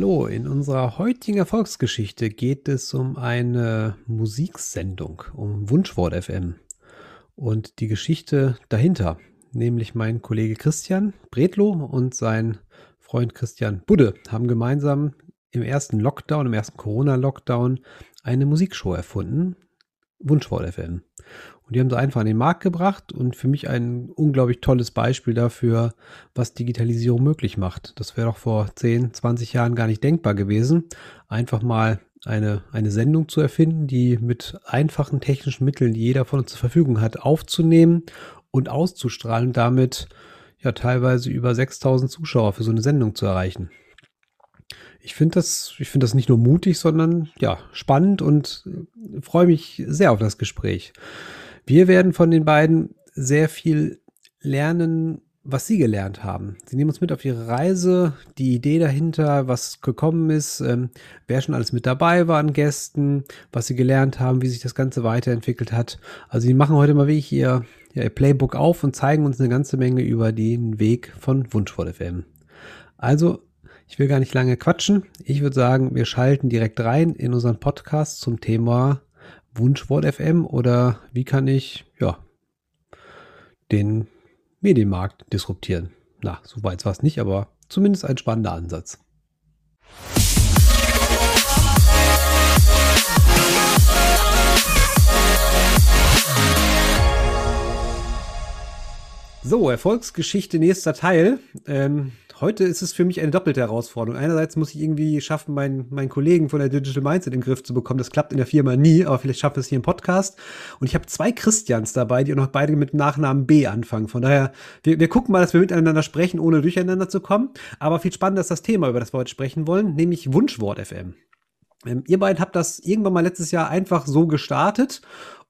Hallo, in unserer heutigen Erfolgsgeschichte geht es um eine Musiksendung, um Wunschwort FM und die Geschichte dahinter, nämlich mein Kollege Christian Bredlow und sein Freund Christian Budde haben gemeinsam im ersten Lockdown, im ersten Corona-Lockdown eine Musikshow erfunden, Wunschwort FM. Und die haben sie einfach an den Markt gebracht und für mich ein unglaublich tolles Beispiel dafür, was Digitalisierung möglich macht. Das wäre doch vor 10, 20 Jahren gar nicht denkbar gewesen. Einfach mal eine, eine Sendung zu erfinden, die mit einfachen technischen Mitteln, die jeder von uns zur Verfügung hat, aufzunehmen und auszustrahlen, damit ja teilweise über 6000 Zuschauer für so eine Sendung zu erreichen. Ich finde das, ich finde das nicht nur mutig, sondern ja, spannend und freue mich sehr auf das Gespräch. Wir werden von den beiden sehr viel lernen, was sie gelernt haben. Sie nehmen uns mit auf ihre Reise, die Idee dahinter, was gekommen ist, ähm, wer schon alles mit dabei war an Gästen, was sie gelernt haben, wie sich das Ganze weiterentwickelt hat. Also sie machen heute mal wirklich ihr, ja, ihr Playbook auf und zeigen uns eine ganze Menge über den Weg von Wunschvoll FM. Also, ich will gar nicht lange quatschen. Ich würde sagen, wir schalten direkt rein in unseren Podcast zum Thema Wunschwort FM oder wie kann ich, ja, den Medienmarkt disruptieren? Na, so weit war es nicht, aber zumindest ein spannender Ansatz. So, Erfolgsgeschichte nächster Teil. Ähm, heute ist es für mich eine doppelte Herausforderung. Einerseits muss ich irgendwie schaffen, meinen, meinen Kollegen von der Digital Mindset in den Griff zu bekommen. Das klappt in der Firma nie, aber vielleicht schaffen wir es hier im Podcast. Und ich habe zwei Christians dabei, die auch noch beide mit Nachnamen B anfangen. Von daher, wir, wir gucken mal, dass wir miteinander sprechen, ohne durcheinander zu kommen. Aber viel spannender ist das Thema, über das wir heute sprechen wollen, nämlich Wunschwort FM. Ähm, ihr beiden habt das irgendwann mal letztes Jahr einfach so gestartet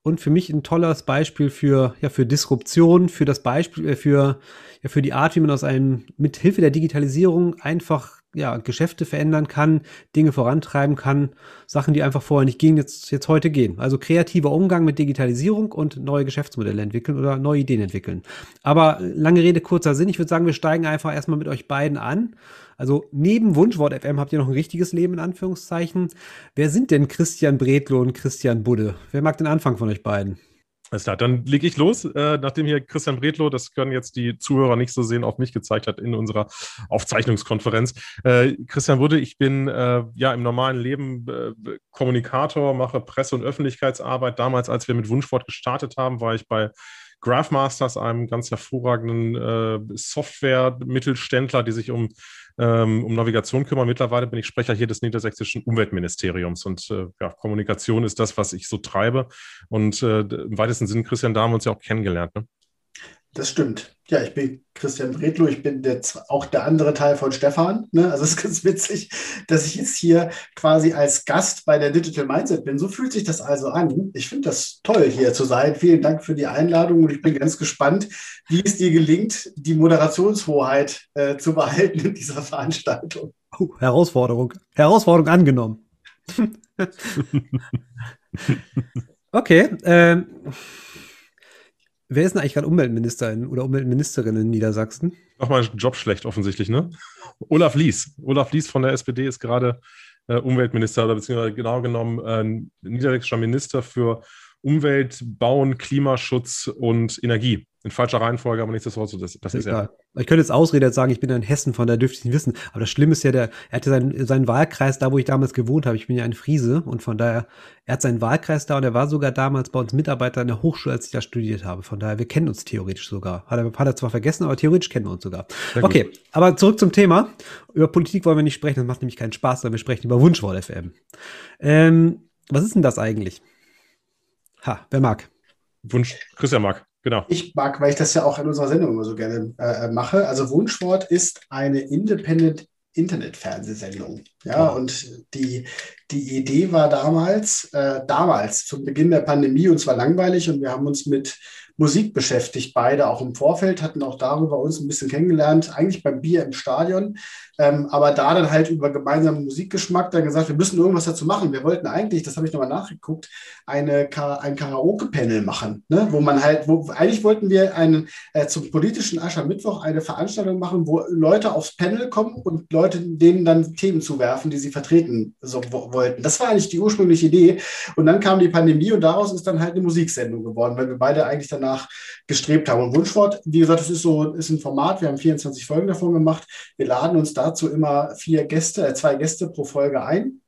und für mich ein tolles Beispiel für, ja, für Disruption, für das Beispiel, äh, für, ja, für die Art, wie man aus einem, mit Hilfe der Digitalisierung einfach ja, Geschäfte verändern kann, Dinge vorantreiben kann, Sachen, die einfach vorher nicht gingen, jetzt, jetzt heute gehen. Also kreativer Umgang mit Digitalisierung und neue Geschäftsmodelle entwickeln oder neue Ideen entwickeln. Aber lange Rede, kurzer Sinn. Ich würde sagen, wir steigen einfach erstmal mit euch beiden an. Also neben Wunschwort FM habt ihr noch ein richtiges Leben in Anführungszeichen. Wer sind denn Christian Bredlo und Christian Budde? Wer mag den Anfang von euch beiden? Alles klar, dann lege ich los, äh, nachdem hier Christian Bredlow, das können jetzt die Zuhörer nicht so sehen, auf mich gezeigt hat in unserer Aufzeichnungskonferenz. Äh, Christian Wurde, ich bin äh, ja im normalen Leben äh, Kommunikator, mache Presse- und Öffentlichkeitsarbeit. Damals, als wir mit Wunschwort gestartet haben, war ich bei Graphmasters, einem ganz hervorragenden äh, Software-Mittelständler, die sich um ähm, um Navigation kümmern. Mittlerweile bin ich Sprecher hier des niedersächsischen Umweltministeriums und äh, ja, Kommunikation ist das, was ich so treibe. Und äh, im weitesten Sinne, Christian, da haben wir uns ja auch kennengelernt. Ne? Das stimmt. Ja, ich bin Christian Bredlow, ich bin der, auch der andere Teil von Stefan. Ne? Also es ist ganz witzig, dass ich jetzt hier quasi als Gast bei der Digital Mindset bin. So fühlt sich das also an. Ich finde das toll, hier zu sein. Vielen Dank für die Einladung und ich bin ganz gespannt, wie es dir gelingt, die Moderationshoheit äh, zu behalten in dieser Veranstaltung. Oh, Herausforderung. Herausforderung angenommen. okay. Ähm Wer ist denn eigentlich gerade Umweltministerin oder Umweltministerin in Niedersachsen? Nochmal Job schlecht offensichtlich, ne? Olaf Lies. Olaf Lies von der SPD ist gerade äh, Umweltminister oder beziehungsweise genau genommen äh, niedersächsischer Minister für Umwelt, Bauen, Klimaschutz und Energie in falscher Reihenfolge, aber nichtsdestotrotz, das, das ist ja. Ich könnte jetzt Ausrede sagen, ich bin in Hessen, von da dürfte ich nicht wissen. Aber das Schlimme ist ja, der, er hatte seinen, seinen Wahlkreis da, wo ich damals gewohnt habe. Ich bin ja ein Friese und von daher, er hat seinen Wahlkreis da und er war sogar damals bei uns Mitarbeiter in der Hochschule, als ich da studiert habe. Von daher, wir kennen uns theoretisch sogar. Hat er, hat er zwar vergessen, aber theoretisch kennen wir uns sogar. Okay, aber zurück zum Thema. Über Politik wollen wir nicht sprechen, das macht nämlich keinen Spaß, sondern wir sprechen über Wunschwort FM. Ähm, was ist denn das eigentlich? Ha, wer mag? Wunsch, Christian mag. Genau. Ich mag, weil ich das ja auch in unserer Sendung immer so gerne äh, mache. Also Wunschwort ist eine Independent Internet-Fernsehsendung. Ja, wow. und die, die Idee war damals, äh, damals, zum Beginn der Pandemie, und zwar langweilig, und wir haben uns mit Musik beschäftigt, beide auch im Vorfeld, hatten auch darüber uns ein bisschen kennengelernt, eigentlich beim Bier im Stadion, ähm, aber da dann halt über gemeinsamen Musikgeschmack dann gesagt, wir müssen irgendwas dazu machen. Wir wollten eigentlich, das habe ich nochmal nachgeguckt, eine, ein Karaoke-Panel machen, ne? wo man halt, wo eigentlich wollten wir einen, äh, zum politischen Aschermittwoch eine Veranstaltung machen, wo Leute aufs Panel kommen und Leute denen dann Themen zuwerfen, die sie vertreten so, wollten. Das war eigentlich die ursprüngliche Idee. Und dann kam die Pandemie und daraus ist dann halt eine Musiksendung geworden, weil wir beide eigentlich danach gestrebt haben. Und Wunschwort, wie gesagt, das ist so ist ein Format. Wir haben 24 Folgen davon gemacht. Wir laden uns dazu immer vier Gäste, äh, zwei Gäste pro Folge ein.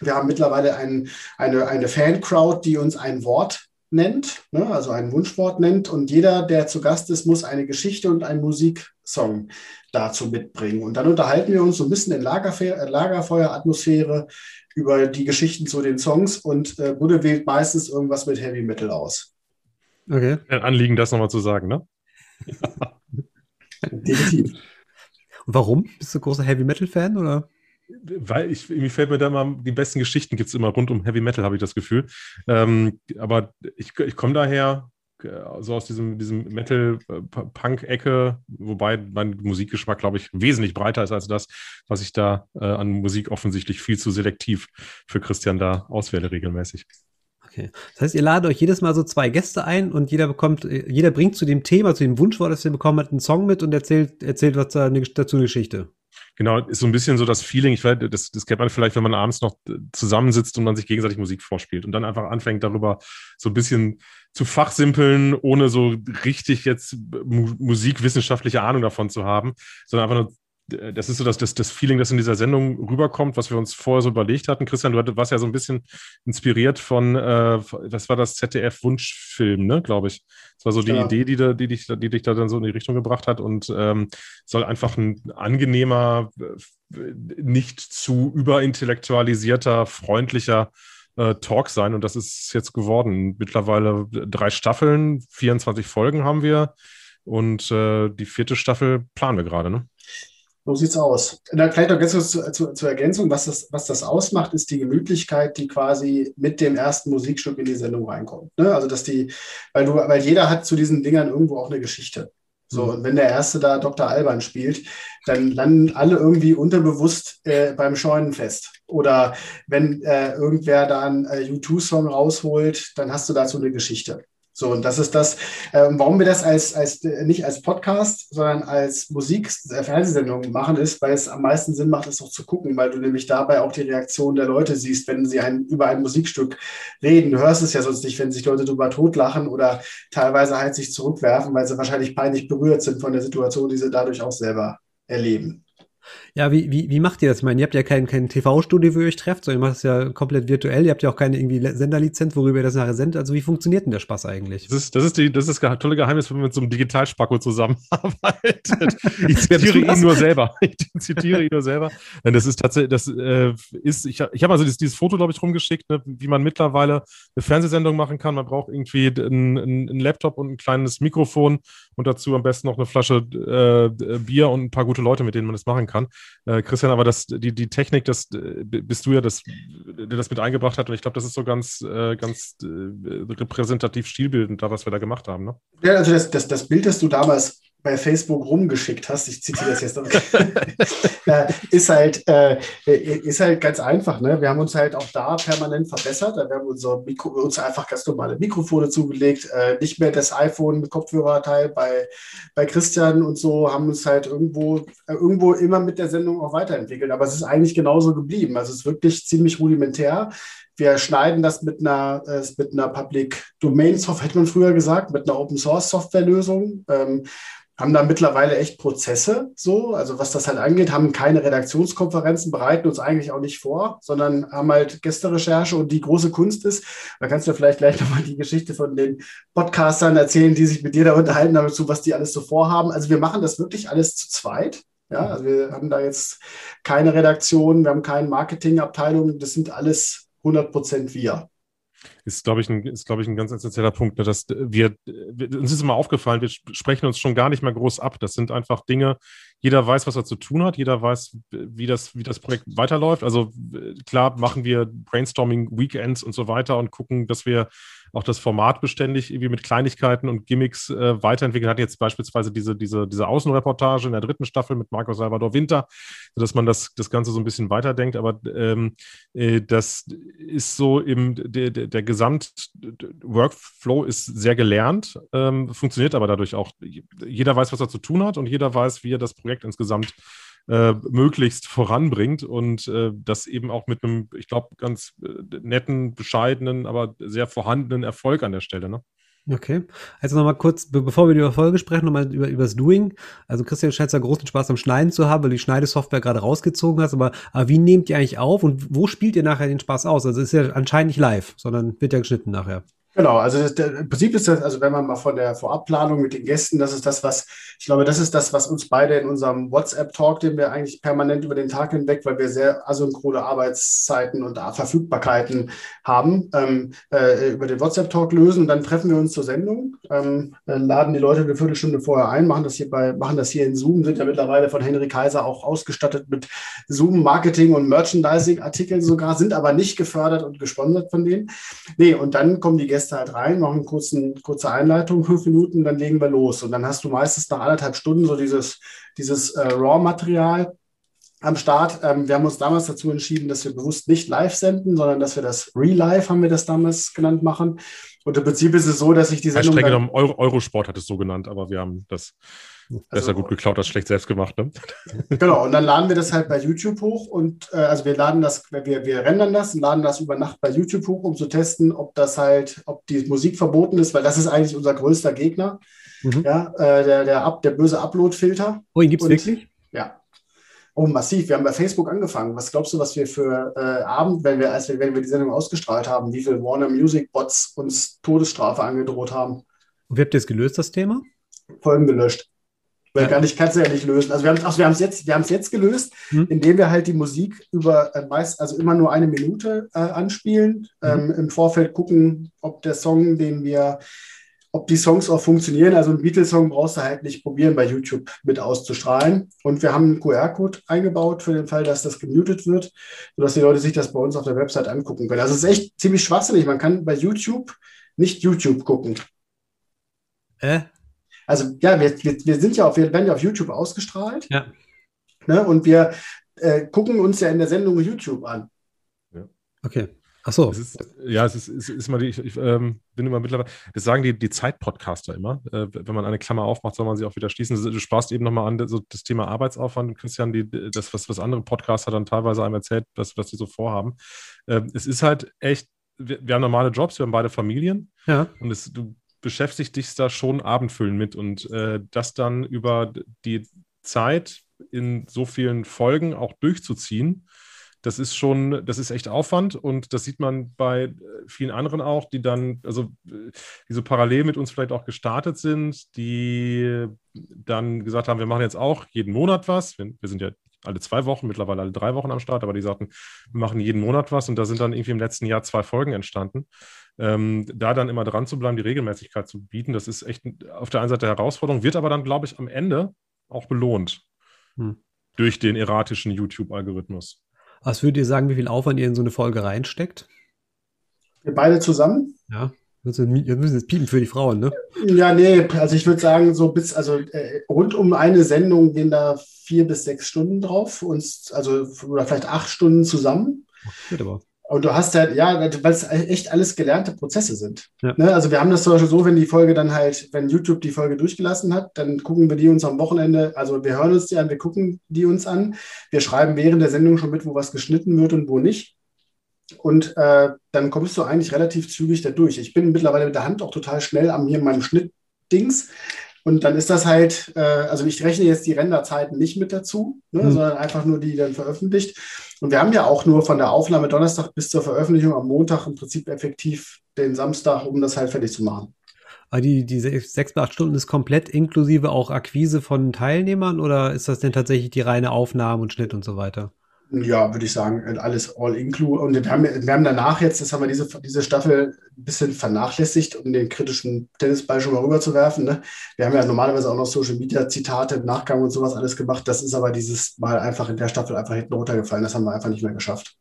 Wir haben mittlerweile ein, eine, eine Fan-Crowd, die uns ein Wort nennt, ne, also ein Wunschwort nennt. Und jeder, der zu Gast ist, muss eine Geschichte und einen Musiksong dazu mitbringen. Und dann unterhalten wir uns so ein bisschen in äh, Lagerfeueratmosphäre über die Geschichten zu den Songs und äh, Budde wählt meistens irgendwas mit Heavy Metal aus. Okay. Ein Anliegen, das nochmal zu sagen, ne? Definitiv. Und warum? Bist du großer Heavy Metal-Fan oder? weil ich, mir fällt mir da mal, die besten Geschichten gibt es immer rund um Heavy Metal, habe ich das Gefühl. Ähm, aber ich, ich komme daher äh, so aus diesem, diesem Metal-Punk-Ecke, wobei mein Musikgeschmack, glaube ich, wesentlich breiter ist als das, was ich da äh, an Musik offensichtlich viel zu selektiv für Christian da auswähle regelmäßig. Okay. Das heißt, ihr ladet euch jedes Mal so zwei Gäste ein und jeder bekommt, jeder bringt zu dem Thema, zu dem Wunschwort, das ihr bekommen habt, einen Song mit und erzählt, erzählt was dazu eine Geschichte. Genau, ist so ein bisschen so das Feeling, ich weiß, das, das kennt man vielleicht, wenn man abends noch zusammensitzt und man sich gegenseitig Musik vorspielt und dann einfach anfängt darüber so ein bisschen zu fachsimpeln, ohne so richtig jetzt musikwissenschaftliche Ahnung davon zu haben, sondern einfach nur das ist so das, das, das Feeling, das in dieser Sendung rüberkommt, was wir uns vorher so überlegt hatten. Christian, du warst ja so ein bisschen inspiriert von, äh, was war das, ZDF-Wunschfilm, ne, glaube ich. Das war so die ja. Idee, die, da, die, dich, die dich da dann so in die Richtung gebracht hat und ähm, soll einfach ein angenehmer, nicht zu überintellektualisierter, freundlicher äh, Talk sein. Und das ist jetzt geworden. Mittlerweile drei Staffeln, 24 Folgen haben wir. Und äh, die vierte Staffel planen wir gerade, ne? So sieht's aus. dann vielleicht noch ganz kurz zu, zu, zur Ergänzung, was das, was das ausmacht, ist die Gemütlichkeit, die quasi mit dem ersten Musikstück in die Sendung reinkommt. Ne? Also dass die, weil du, weil jeder hat zu diesen Dingern irgendwo auch eine Geschichte. So, mhm. und wenn der Erste da Dr. Alban spielt, dann landen alle irgendwie unterbewusst äh, beim Scheunenfest. Oder wenn äh, irgendwer da einen äh, U2-Song rausholt, dann hast du dazu eine Geschichte. So, und das ist das, äh, warum wir das als, als äh, nicht als Podcast, sondern als Musik-Fernsehsendung äh, machen, ist, weil es am meisten Sinn macht, es auch zu gucken, weil du nämlich dabei auch die Reaktion der Leute siehst, wenn sie ein, über ein Musikstück reden. Du hörst es ja sonst nicht, wenn sich Leute drüber totlachen oder teilweise halt sich zurückwerfen, weil sie wahrscheinlich peinlich berührt sind von der Situation, die sie dadurch auch selber erleben. Ja, wie, wie, wie macht ihr das? Ich meine, ihr habt ja kein, kein TV-Studio, wo ihr euch trefft, sondern ihr macht es ja komplett virtuell. Ihr habt ja auch keine irgendwie Senderlizenz, worüber ihr das nachher sendet. Also wie funktioniert denn der Spaß eigentlich? Das ist das, ist die, das, ist das tolle Geheimnis, wenn man mit so einem Digitalspacko zusammenarbeitet. ich zitiere ihn nur selber. Ich zitiere ihn nur selber. Das ist tatsächlich, das äh, ist, ich, ich habe also dieses, dieses Foto, glaube ich, rumgeschickt, ne, wie man mittlerweile eine Fernsehsendung machen kann. Man braucht irgendwie einen, einen Laptop und ein kleines Mikrofon und dazu am besten noch eine Flasche äh, Bier und ein paar gute Leute, mit denen man das machen kann. Äh, Christian, aber das, die, die Technik, das äh, bist du ja, das, der das mit eingebracht hat. Und ich glaube, das ist so ganz, äh, ganz äh, repräsentativ stilbildend, da was wir da gemacht haben. Ne? Ja, also das, das, das Bild, das du damals bei Facebook rumgeschickt hast, ich zitiere das jetzt noch, ist, halt, äh, ist halt ganz einfach. Ne? Wir haben uns halt auch da permanent verbessert. Wir haben unser Mikro, uns einfach ganz normale Mikrofone zugelegt, äh, nicht mehr das iPhone mit Kopfhörerteil bei, bei Christian und so, haben uns halt irgendwo, äh, irgendwo immer mit der Sendung auch weiterentwickelt. Aber es ist eigentlich genauso geblieben. Also es ist wirklich ziemlich rudimentär. Wir schneiden das mit einer, äh, mit einer Public Domain Software, hätte man früher gesagt, mit einer Open Source Software Lösung. Ähm, haben da mittlerweile echt Prozesse, so, also was das halt angeht, haben keine Redaktionskonferenzen, bereiten uns eigentlich auch nicht vor, sondern haben halt Gästerecherche und die große Kunst ist, da kannst du vielleicht gleich nochmal die Geschichte von den Podcastern erzählen, die sich mit dir da unterhalten dazu, was die alles so vorhaben. Also wir machen das wirklich alles zu zweit. Ja, also wir haben da jetzt keine Redaktion, wir haben keine Marketingabteilung, das sind alles 100 Prozent wir ist, glaube ich, ein, ist, glaube ich, ein ganz essentieller Punkt, ne, dass wir, wir, uns ist immer aufgefallen, wir sprechen uns schon gar nicht mehr groß ab. Das sind einfach Dinge, jeder weiß, was er zu tun hat, jeder weiß, wie das, wie das Projekt weiterläuft. Also klar machen wir Brainstorming-Weekends und so weiter und gucken, dass wir auch das Format beständig irgendwie mit Kleinigkeiten und Gimmicks äh, weiterentwickelt. Hat jetzt beispielsweise diese, diese, diese Außenreportage in der dritten Staffel mit Marco Salvador Winter, sodass man das, das Ganze so ein bisschen weiterdenkt. Aber ähm, äh, das ist so im, der, der, der Gesamt-Workflow ist sehr gelernt, ähm, funktioniert aber dadurch auch. Jeder weiß, was er zu tun hat und jeder weiß, wie er das Projekt insgesamt äh, möglichst voranbringt und äh, das eben auch mit einem, ich glaube, ganz äh, netten, bescheidenen, aber sehr vorhandenen Erfolg an der Stelle. Ne? Okay. Also nochmal kurz, be bevor wir über Folge sprechen, nochmal über, über das Doing. Also Christian scheint ja großen Spaß am Schneiden zu haben, weil du die Schneidesoftware gerade rausgezogen hast. Aber, aber wie nehmt ihr eigentlich auf und wo spielt ihr nachher den Spaß aus? Also es ist ja anscheinend nicht live, sondern wird ja geschnitten nachher. Genau, also das, der, im Prinzip ist das, also wenn man mal von der Vorabplanung mit den Gästen, das ist das, was, ich glaube, das ist das, was uns beide in unserem WhatsApp-Talk, den wir eigentlich permanent über den Tag hinweg, weil wir sehr asynchrone Arbeitszeiten und Verfügbarkeiten haben, ähm, äh, über den WhatsApp-Talk lösen und dann treffen wir uns zur Sendung, ähm, laden die Leute eine Viertelstunde vorher ein, machen das hier bei, machen das hier in Zoom, sind ja mittlerweile von Henry Kaiser auch ausgestattet mit Zoom-Marketing und Merchandising-Artikeln sogar, sind aber nicht gefördert und gesponsert von denen. Nee, und dann kommen die Gäste Gäste halt rein, machen eine kurze Einleitung, fünf Minuten, dann legen wir los. Und dann hast du meistens nach anderthalb Stunden so dieses, dieses äh, Raw-Material am Start. Ähm, wir haben uns damals dazu entschieden, dass wir bewusst nicht live senden, sondern dass wir das Re-Live, haben wir das damals genannt, machen. Und im Prinzip ist es so, dass ich die Sendung... Streng genommen, Euro, Eurosport hat es so genannt, aber wir haben das also, besser gut geklaut als schlecht selbst gemacht. Ne? Genau, und dann laden wir das halt bei YouTube hoch und äh, also wir laden das, wir, wir rendern das und laden das über Nacht bei YouTube hoch, um zu testen, ob das halt, ob die Musik verboten ist, weil das ist eigentlich unser größter Gegner. Mhm. Ja, äh, der, der, Up, der böse Upload-Filter. Oh, ihn gibt es wirklich? Ja. Oh, massiv. Wir haben bei Facebook angefangen. Was glaubst du, was wir für äh, Abend, wenn wir, als wir, wenn wir die Sendung ausgestrahlt haben, wie viele Warner Music Bots uns Todesstrafe angedroht haben? Und wie habt ihr es gelöst, das Thema? Folgen gelöscht. Weil ja. gar nicht, kannst du ja nicht lösen. Also wir haben also wir es jetzt, wir es jetzt gelöst, hm. indem wir halt die Musik über äh, meist, also immer nur eine Minute äh, anspielen, hm. ähm, im Vorfeld gucken, ob der Song, den wir, ob die Songs auch funktionieren. Also ein Beatles-Song brauchst du halt nicht probieren, bei YouTube mit auszustrahlen. Und wir haben einen QR-Code eingebaut für den Fall, dass das gemutet wird, sodass die Leute sich das bei uns auf der Website angucken können. Also es ist echt ziemlich schwachsinnig. Man kann bei YouTube nicht YouTube gucken. Äh? Also ja, wir, wir, wir sind ja auf, wir werden ja auf YouTube ausgestrahlt. Ja. Ne, und wir äh, gucken uns ja in der Sendung YouTube an. Ja. Okay. Ach so. Es ist, ja, es ist, es ist immer die, ich, ich ähm, bin immer mittlerweile, das sagen die, die Zeit-Podcaster immer. Äh, wenn man eine Klammer aufmacht, soll man sie auch wieder schließen. Du sparst eben nochmal an, so das Thema Arbeitsaufwand, Christian, die, das, was, was andere Podcaster dann teilweise einem erzählt, was, was die so vorhaben. Äh, es ist halt echt, wir, wir, haben normale Jobs, wir haben beide Familien. Ja. Und es, du beschäftigt dich da schon abendfüllend mit und äh, das dann über die Zeit in so vielen Folgen auch durchzuziehen, das ist schon, das ist echt Aufwand und das sieht man bei äh, vielen anderen auch, die dann, also die so parallel mit uns vielleicht auch gestartet sind, die dann gesagt haben, wir machen jetzt auch jeden Monat was. Wir, wir sind ja alle zwei Wochen, mittlerweile alle drei Wochen am Start, aber die sagten, wir machen jeden Monat was und da sind dann irgendwie im letzten Jahr zwei Folgen entstanden ähm, da dann immer dran zu bleiben, die Regelmäßigkeit zu bieten, das ist echt auf der einen Seite Herausforderung, wird aber dann, glaube ich, am Ende auch belohnt hm. durch den erratischen YouTube-Algorithmus. Was würdet ihr sagen, wie viel Aufwand ihr in so eine Folge reinsteckt? Wir beide zusammen? Ja. Wir müssen jetzt piepen für die Frauen, ne? Ja, nee, also ich würde sagen, so bis, also äh, rund um eine Sendung gehen da vier bis sechs Stunden drauf, uns, also oder vielleicht acht Stunden zusammen. Gut, aber. Und du hast halt, ja, weil es echt alles gelernte Prozesse sind. Ja. Ne? Also wir haben das zum Beispiel so, wenn die Folge dann halt, wenn YouTube die Folge durchgelassen hat, dann gucken wir die uns am Wochenende, also wir hören uns die an, wir gucken die uns an. Wir schreiben während der Sendung schon mit, wo was geschnitten wird und wo nicht. Und äh, dann kommst du eigentlich relativ zügig da durch. Ich bin mittlerweile mit der Hand auch total schnell am hier in meinem Schnittdings. Und dann ist das halt, äh, also ich rechne jetzt die Renderzeiten nicht mit dazu, ne, mhm. sondern einfach nur die dann veröffentlicht. Und wir haben ja auch nur von der Aufnahme Donnerstag bis zur Veröffentlichung am Montag im Prinzip effektiv den Samstag, um das halt fertig zu machen. Aber die, die sechs bis acht Stunden ist komplett inklusive auch Akquise von Teilnehmern oder ist das denn tatsächlich die reine Aufnahme und Schnitt und so weiter? Ja, würde ich sagen, alles all include. Und wir haben, wir haben danach jetzt, das haben wir diese, diese Staffel ein bisschen vernachlässigt, um den kritischen Tennisball schon mal rüberzuwerfen. Ne? Wir haben ja normalerweise auch noch Social Media Zitate im Nachgang und sowas alles gemacht. Das ist aber dieses Mal einfach in der Staffel einfach hinten runtergefallen. Das haben wir einfach nicht mehr geschafft.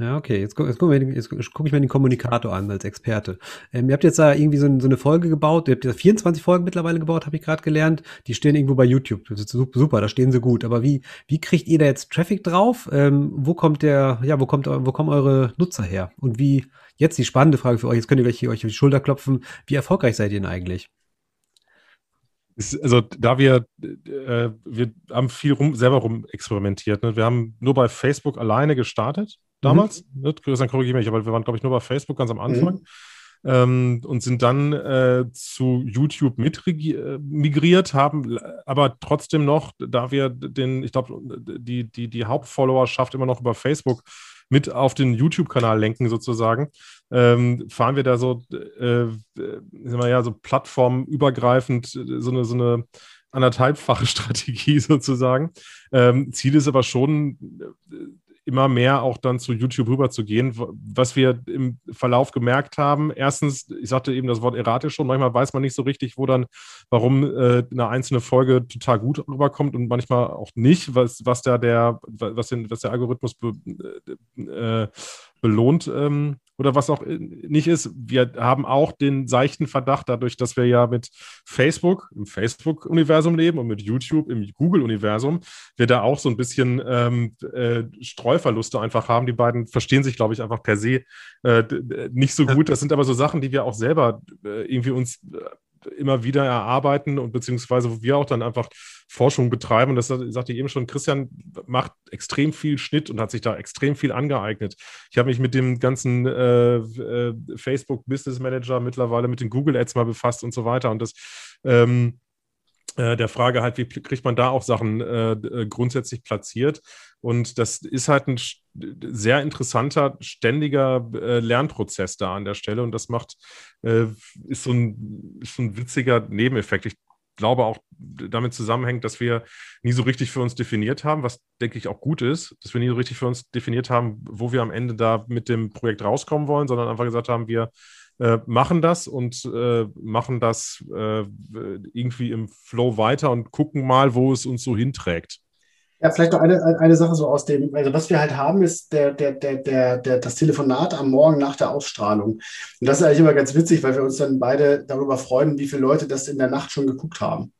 Ja, okay. Jetzt, guck, jetzt gucke ich mir den Kommunikator an als Experte. Ähm, ihr habt jetzt da irgendwie so, so, eine Folge gebaut. Ihr habt ja 24 Folgen mittlerweile gebaut, habe ich gerade gelernt. Die stehen irgendwo bei YouTube. Super, da stehen sie gut. Aber wie, wie kriegt ihr da jetzt Traffic drauf? Ähm, wo kommt der, ja, wo kommt, wo kommen eure Nutzer her? Und wie, jetzt die spannende Frage für euch, jetzt könnt ihr gleich hier euch auf die Schulter klopfen. Wie erfolgreich seid ihr denn eigentlich? also da wir, äh, wir haben viel rum, selber rum experimentiert. Ne? Wir haben nur bei Facebook alleine gestartet damals. Mhm. Christian, korrigiere mich, aber wir waren, glaube ich, nur bei Facebook ganz am Anfang. Mhm. Ähm, und sind dann äh, zu YouTube mit äh, migriert, haben aber trotzdem noch, da wir den, ich glaube, die, die, die Hauptfollowerschaft immer noch über Facebook mit auf den YouTube-Kanal lenken, sozusagen, ähm, fahren wir da so, äh, wir, ja, so plattformübergreifend so eine, so eine anderthalbfache Strategie sozusagen. Ähm, Ziel ist aber schon, immer mehr auch dann zu YouTube rüber zu gehen. Was wir im Verlauf gemerkt haben, erstens, ich sagte eben das Wort erratisch schon, manchmal weiß man nicht so richtig, wo dann, warum äh, eine einzelne Folge total gut rüberkommt und manchmal auch nicht, was, was da der, was, den, was der Algorithmus be, äh, belohnt ähm, oder was auch nicht ist. Wir haben auch den seichten Verdacht, dadurch, dass wir ja mit Facebook im Facebook-Universum leben und mit YouTube im Google-Universum, wir da auch so ein bisschen ähm, äh, Streuverluste einfach haben. Die beiden verstehen sich, glaube ich, einfach per se äh, nicht so gut. Das sind aber so Sachen, die wir auch selber äh, irgendwie uns äh, immer wieder erarbeiten und beziehungsweise wo wir auch dann einfach Forschung betreiben. Und das sagte ich eben schon, Christian macht extrem viel Schnitt und hat sich da extrem viel angeeignet. Ich habe mich mit dem ganzen äh, äh, Facebook Business Manager mittlerweile mit den Google Ads mal befasst und so weiter. Und das ähm, äh, der Frage halt, wie kriegt man da auch Sachen äh, äh, grundsätzlich platziert? Und das ist halt ein sehr interessanter, ständiger äh, Lernprozess da an der Stelle. Und das macht, äh, ist, so ein, ist so ein witziger Nebeneffekt. Ich glaube auch damit zusammenhängt, dass wir nie so richtig für uns definiert haben, was denke ich auch gut ist, dass wir nie so richtig für uns definiert haben, wo wir am Ende da mit dem Projekt rauskommen wollen, sondern einfach gesagt haben, wir äh, machen das und äh, machen das äh, irgendwie im Flow weiter und gucken mal, wo es uns so hinträgt. Ja, vielleicht noch eine, eine Sache so aus dem, also was wir halt haben, ist der, der, der, der, der, das Telefonat am Morgen nach der Ausstrahlung. Und das ist eigentlich immer ganz witzig, weil wir uns dann beide darüber freuen, wie viele Leute das in der Nacht schon geguckt haben.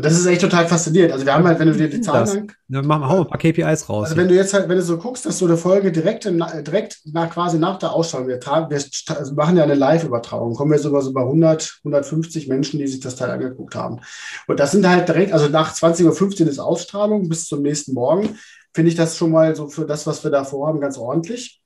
Das ist echt total faszinierend. Also wir haben halt, wenn du dir die Zahlen Dann machen wir ein paar KPIs raus. Also wenn du jetzt halt, wenn du so guckst, dass so eine Folge direkt, direkt nach quasi nach der Ausstrahlung, wir, tragen, wir also machen ja eine Live-Übertragung, kommen wir sogar so bei 100, 150 Menschen, die sich das Teil angeguckt haben. Und das sind halt direkt, also nach 20.15 Uhr ist Ausstrahlung bis zum nächsten Morgen, finde ich das schon mal so für das, was wir da vorhaben, ganz ordentlich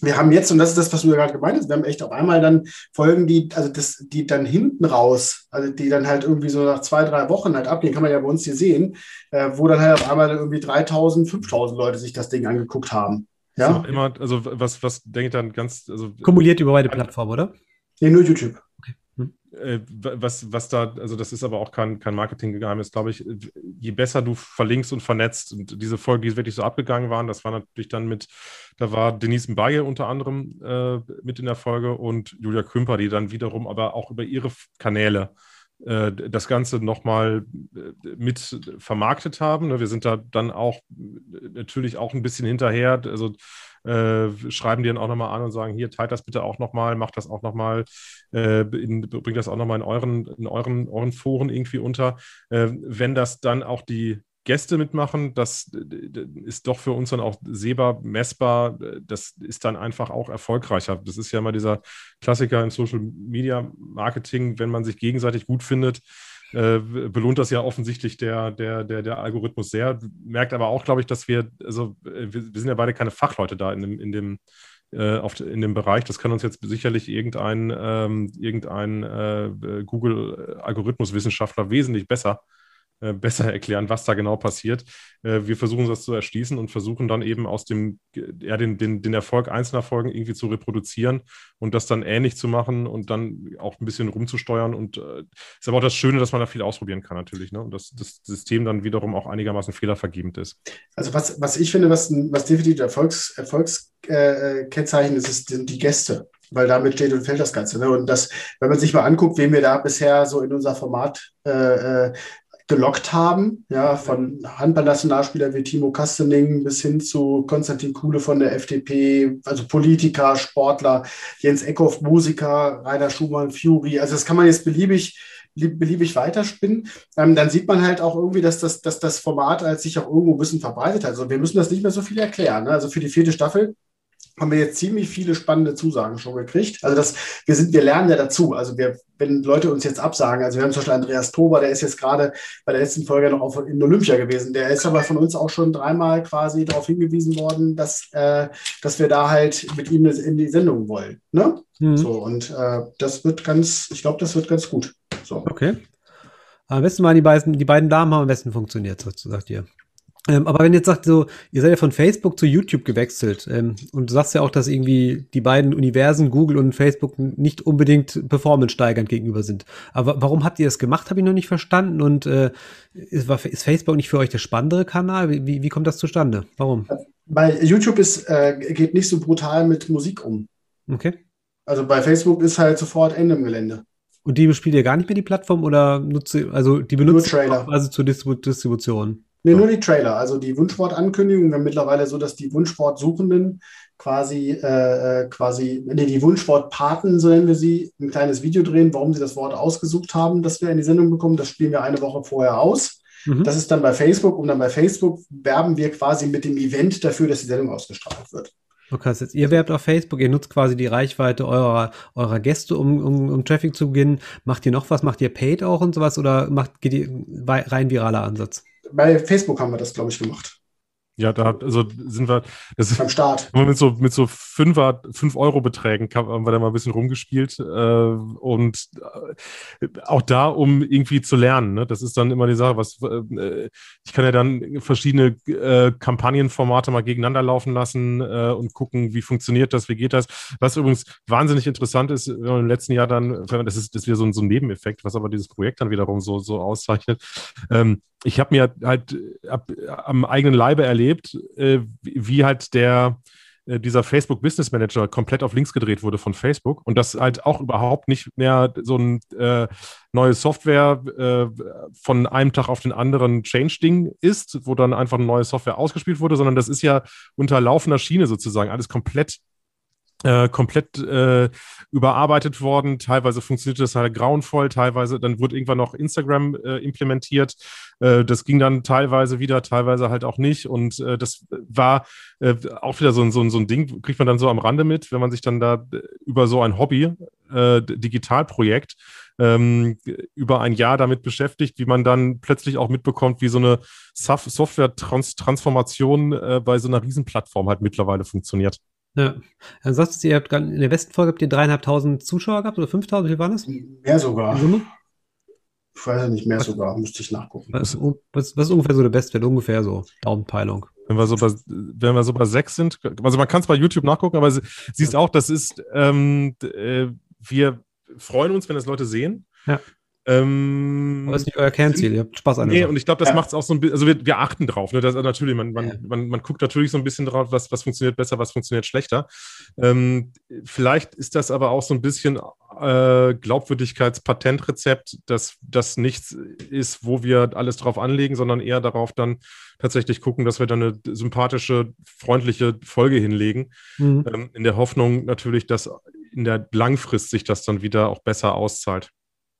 wir haben jetzt, und das ist das, was du ja gerade gemeint hast, wir haben echt auf einmal dann Folgen, die, also das, die dann hinten raus, also die dann halt irgendwie so nach zwei, drei Wochen halt abgehen, kann man ja bei uns hier sehen, äh, wo dann halt auf einmal irgendwie 3000, 5000 Leute sich das Ding angeguckt haben. Ja. immer, also was, was denke ich dann ganz, also. Kumuliert über beide Plattformen, oder? Nee, nur YouTube. Äh, was, was da, also das ist aber auch kein, kein Marketinggeheimnis, glaube ich. Je besser du verlinkst und vernetzt, und diese Folgen, die wirklich so abgegangen waren, das war natürlich dann mit, da war Denise Mbaye unter anderem äh, mit in der Folge und Julia Kümper, die dann wiederum aber auch über ihre Kanäle das Ganze nochmal äh, mit vermarktet haben. Ne, wir sind da dann auch natürlich auch ein bisschen hinterher. Also äh, schreiben die dann auch nochmal an und sagen, hier, teilt das bitte auch nochmal, macht das auch nochmal, äh, bringt das auch nochmal in euren, in euren, euren Foren irgendwie unter. Äh, wenn das dann auch die Gäste mitmachen, das ist doch für uns dann auch sehbar, messbar. Das ist dann einfach auch erfolgreicher. Das ist ja immer dieser Klassiker im Social Media Marketing, wenn man sich gegenseitig gut findet, äh, belohnt das ja offensichtlich der, der, der, der Algorithmus sehr. Merkt aber auch, glaube ich, dass wir, also wir, wir, sind ja beide keine Fachleute da in dem, in dem, äh, auf, in dem Bereich. Das kann uns jetzt sicherlich irgendein, ähm, irgendein äh, Google-Algorithmuswissenschaftler wesentlich besser äh, besser erklären, was da genau passiert. Äh, wir versuchen das zu erschließen und versuchen dann eben aus dem, ja, den, den, den Erfolg einzelner Folgen irgendwie zu reproduzieren und das dann ähnlich zu machen und dann auch ein bisschen rumzusteuern. Und äh, ist aber auch das Schöne, dass man da viel ausprobieren kann natürlich. Ne? Und dass das System dann wiederum auch einigermaßen fehlervergebend ist. Also was, was ich finde, was, was definitiv Erfolgs, Erfolgskennzeichen ist, sind die Gäste weil damit steht und fällt das Ganze. Ne? Und das, wenn man sich mal anguckt, wen wir da bisher so in unser Format äh, gelockt haben, ja, von Handballnationalspielern wie Timo Kastening bis hin zu Konstantin Kuhle von der FDP, also Politiker, Sportler, Jens Eckhoff, Musiker, Rainer Schumann, Fury, also das kann man jetzt beliebig beliebig weiterspinnen, ähm, dann sieht man halt auch irgendwie, dass das, dass das Format als sich auch irgendwo ein bisschen verbreitet hat. Also wir müssen das nicht mehr so viel erklären. Ne? Also für die vierte Staffel haben wir jetzt ziemlich viele spannende Zusagen schon gekriegt. Also das, wir sind, wir lernen ja dazu. Also wir, wenn Leute uns jetzt absagen, also wir haben zum Beispiel Andreas Tober, der ist jetzt gerade bei der letzten Folge noch auf, in Olympia gewesen. Der ist aber von uns auch schon dreimal quasi darauf hingewiesen worden, dass, äh, dass wir da halt mit ihm in die Sendung wollen. Ne? Mhm. So, und äh, das wird ganz, ich glaube, das wird ganz gut. So. Okay. Am besten waren die beiden, die beiden Damen haben am besten funktioniert, sagt ihr. Ähm, aber wenn ihr jetzt sagt, so, ihr seid ja von Facebook zu YouTube gewechselt ähm, und du sagst ja auch, dass irgendwie die beiden Universen, Google und Facebook, nicht unbedingt performance steigernd gegenüber sind. Aber warum habt ihr das gemacht, habe ich noch nicht verstanden. Und äh, ist, war, ist, Facebook nicht für euch der spannendere Kanal? Wie, wie kommt das zustande? Warum? Bei YouTube ist, äh, geht nicht so brutal mit Musik um. Okay. Also bei Facebook ist halt sofort Ende im Gelände. Und die bespielt ihr gar nicht mehr die Plattform oder nutzt also die benutzt Trailer. also zur Distribu Distribution? Nee, nur die Trailer, also die Wunschwortankündigung. Wir haben mittlerweile so, dass die Wunschwortsuchenden quasi, äh, äh, quasi, nee, die Wunschwortpaten, so nennen wir sie, ein kleines Video drehen, warum sie das Wort ausgesucht haben, das wir in die Sendung bekommen. Das spielen wir eine Woche vorher aus. Mhm. Das ist dann bei Facebook und dann bei Facebook werben wir quasi mit dem Event dafür, dass die Sendung ausgestrahlt wird. Okay, heißt, ihr werbt auf Facebook, ihr nutzt quasi die Reichweite eurer, eurer Gäste, um, um, um Traffic zu beginnen. Macht ihr noch was? Macht ihr Paid auch und sowas oder macht, geht ihr rein viraler Ansatz? Bei Facebook haben wir das, glaube ich, gemacht. Ja, da also sind wir das beim Start. Mit so mit so Fünfer, fünf Euro Beträgen haben wir da mal ein bisschen rumgespielt äh, und äh, auch da, um irgendwie zu lernen. Ne? Das ist dann immer die Sache, was äh, ich kann ja dann verschiedene äh, Kampagnenformate mal gegeneinander laufen lassen äh, und gucken, wie funktioniert das, wie geht das. Was übrigens wahnsinnig interessant ist, im letzten Jahr dann, das ist das ist wieder so ein, so ein Nebeneffekt, was aber dieses Projekt dann wiederum so so auszeichnet. Ähm, ich habe mir halt ab, am eigenen Leibe erlebt, äh, wie halt der äh, dieser Facebook Business Manager komplett auf links gedreht wurde von Facebook und das halt auch überhaupt nicht mehr so ein äh, neue Software äh, von einem Tag auf den anderen Change-Ding ist, wo dann einfach eine neue Software ausgespielt wurde, sondern das ist ja unter laufender Schiene sozusagen alles komplett äh, komplett äh, überarbeitet worden. Teilweise funktionierte das halt grauenvoll, teilweise dann wurde irgendwann noch Instagram äh, implementiert. Äh, das ging dann teilweise wieder, teilweise halt auch nicht. Und äh, das war äh, auch wieder so ein, so, so ein Ding, kriegt man dann so am Rande mit, wenn man sich dann da über so ein Hobby, Digitalprojekt, ähm, über ein Jahr damit beschäftigt, wie man dann plötzlich auch mitbekommt, wie so eine Software-Transformation bei so einer Riesenplattform halt mittlerweile funktioniert. Ja. Dann sagst du, ihr habt in der besten Folge habt ihr dreieinhalbtausend Zuschauer gehabt oder 5000, wie viel waren das? Mehr sogar. Ich weiß ja nicht, mehr was, sogar, müsste ich nachgucken. Was, was, was ist ungefähr so der Bestwert? Ungefähr so, Daumenpeilung. Wenn wir so bei, wenn wir so bei sechs sind, also man kann es bei YouTube nachgucken, aber siehst auch, das ist, ähm, äh, wir freuen uns, wenn das Leute sehen. Ja. Ähm, Aber das ist nicht euer Kernziel, ihr habt Spaß an Nee, und ich glaube, das ja. macht es auch so ein bisschen, also wir, wir achten drauf. Ne? Das, also natürlich, man, man, ja. man, man, guckt natürlich so ein bisschen drauf, was, was funktioniert besser, was funktioniert schlechter. Ähm, vielleicht ist das aber auch so ein bisschen äh, Glaubwürdigkeitspatentrezept, dass das nichts ist, wo wir alles drauf anlegen, sondern eher darauf dann tatsächlich gucken, dass wir dann eine sympathische, freundliche Folge hinlegen. Mhm. Ähm, in der Hoffnung natürlich, dass in der Langfrist sich das dann wieder auch besser auszahlt.